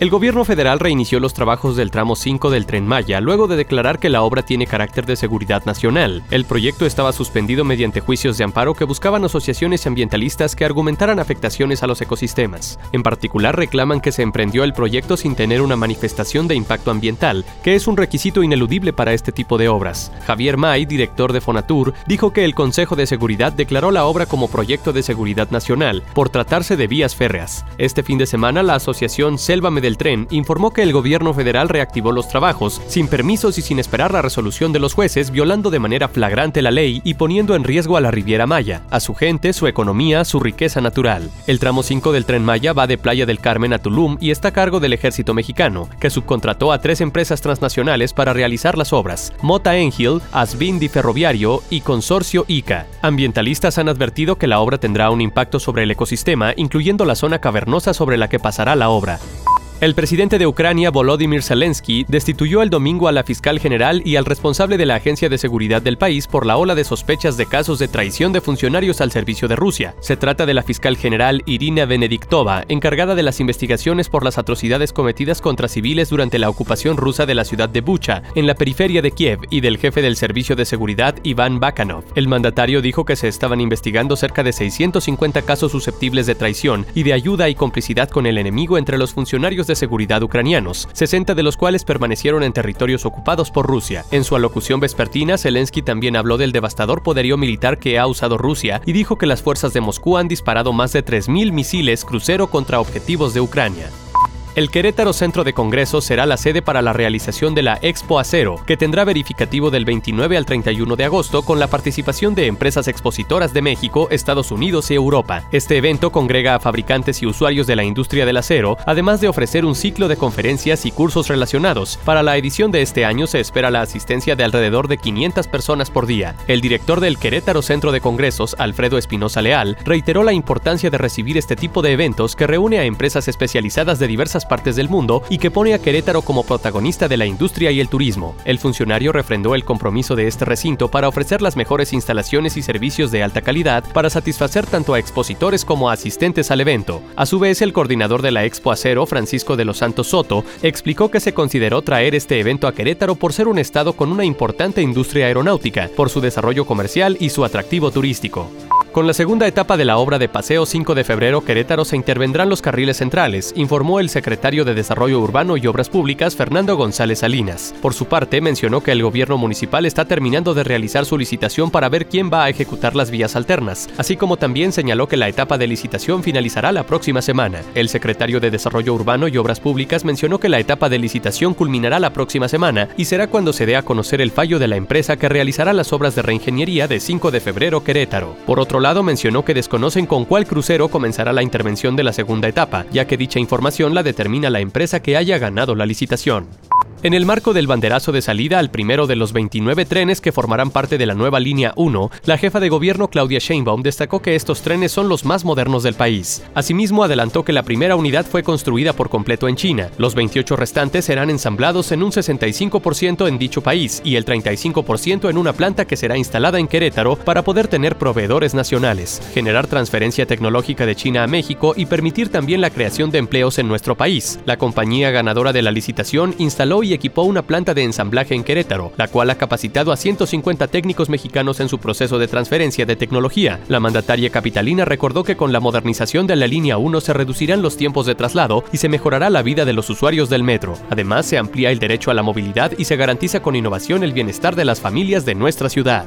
El gobierno federal reinició los trabajos del tramo 5 del tren Maya luego de declarar que la obra tiene carácter de seguridad nacional. El proyecto estaba suspendido mediante juicios de amparo que buscaban asociaciones ambientalistas que argumentaran afectaciones a los ecosistemas. En particular reclaman que se emprendió el proyecto sin tener una manifestación de impacto ambiental, que es un requisito ineludible para este tipo de obras. Javier May, director de Fonatur, dijo que el Consejo de Seguridad declaró la obra como proyecto de seguridad nacional por tratarse de vías férreas. Este fin de semana la asociación Selva del tren informó que el gobierno federal reactivó los trabajos sin permisos y sin esperar la resolución de los jueces, violando de manera flagrante la ley y poniendo en riesgo a la Riviera Maya, a su gente, su economía, su riqueza natural. El tramo 5 del tren Maya va de Playa del Carmen a Tulum y está a cargo del ejército mexicano, que subcontrató a tres empresas transnacionales para realizar las obras: Mota Engil, Asbindi Ferroviario y Consorcio ICA. Ambientalistas han advertido que la obra tendrá un impacto sobre el ecosistema, incluyendo la zona cavernosa sobre la que pasará la obra. El presidente de Ucrania, Volodymyr Zelensky, destituyó el domingo a la fiscal general y al responsable de la Agencia de Seguridad del país por la ola de sospechas de casos de traición de funcionarios al servicio de Rusia. Se trata de la fiscal general Irina Benediktova, encargada de las investigaciones por las atrocidades cometidas contra civiles durante la ocupación rusa de la ciudad de Bucha, en la periferia de Kiev, y del jefe del Servicio de Seguridad, Iván Bakanov. El mandatario dijo que se estaban investigando cerca de 650 casos susceptibles de traición y de ayuda y complicidad con el enemigo entre los funcionarios de seguridad ucranianos, 60 de los cuales permanecieron en territorios ocupados por Rusia. En su alocución vespertina, Zelensky también habló del devastador poderío militar que ha usado Rusia y dijo que las fuerzas de Moscú han disparado más de 3.000 misiles crucero contra objetivos de Ucrania. El Querétaro Centro de Congresos será la sede para la realización de la Expo Acero, que tendrá verificativo del 29 al 31 de agosto con la participación de empresas expositoras de México, Estados Unidos y Europa. Este evento congrega a fabricantes y usuarios de la industria del acero, además de ofrecer un ciclo de conferencias y cursos relacionados. Para la edición de este año se espera la asistencia de alrededor de 500 personas por día. El director del Querétaro Centro de Congresos, Alfredo Espinosa Leal, reiteró la importancia de recibir este tipo de eventos que reúne a empresas especializadas de diversas partes del mundo y que pone a Querétaro como protagonista de la industria y el turismo. El funcionario refrendó el compromiso de este recinto para ofrecer las mejores instalaciones y servicios de alta calidad para satisfacer tanto a expositores como a asistentes al evento. A su vez, el coordinador de la Expo Acero, Francisco de los Santos Soto, explicó que se consideró traer este evento a Querétaro por ser un estado con una importante industria aeronáutica, por su desarrollo comercial y su atractivo turístico. Con la segunda etapa de la obra de Paseo 5 de febrero Querétaro se intervendrán los carriles centrales, informó el secretario de Desarrollo Urbano y Obras Públicas Fernando González Salinas. Por su parte, mencionó que el gobierno municipal está terminando de realizar su licitación para ver quién va a ejecutar las vías alternas, así como también señaló que la etapa de licitación finalizará la próxima semana. El secretario de Desarrollo Urbano y Obras Públicas mencionó que la etapa de licitación culminará la próxima semana y será cuando se dé a conocer el fallo de la empresa que realizará las obras de reingeniería de 5 de febrero Querétaro. Por otro lado, mencionó que desconocen con cuál crucero comenzará la intervención de la segunda etapa, ya que dicha información la determina la empresa que haya ganado la licitación. En el marco del banderazo de salida al primero de los 29 trenes que formarán parte de la nueva línea 1, la jefa de gobierno Claudia Sheinbaum destacó que estos trenes son los más modernos del país. Asimismo, adelantó que la primera unidad fue construida por completo en China. Los 28 restantes serán ensamblados en un 65% en dicho país y el 35% en una planta que será instalada en Querétaro para poder tener proveedores nacionales, generar transferencia tecnológica de China a México y permitir también la creación de empleos en nuestro país. La compañía ganadora de la licitación instaló equipó una planta de ensamblaje en Querétaro, la cual ha capacitado a 150 técnicos mexicanos en su proceso de transferencia de tecnología. La mandataria capitalina recordó que con la modernización de la línea 1 se reducirán los tiempos de traslado y se mejorará la vida de los usuarios del metro. Además, se amplía el derecho a la movilidad y se garantiza con innovación el bienestar de las familias de nuestra ciudad.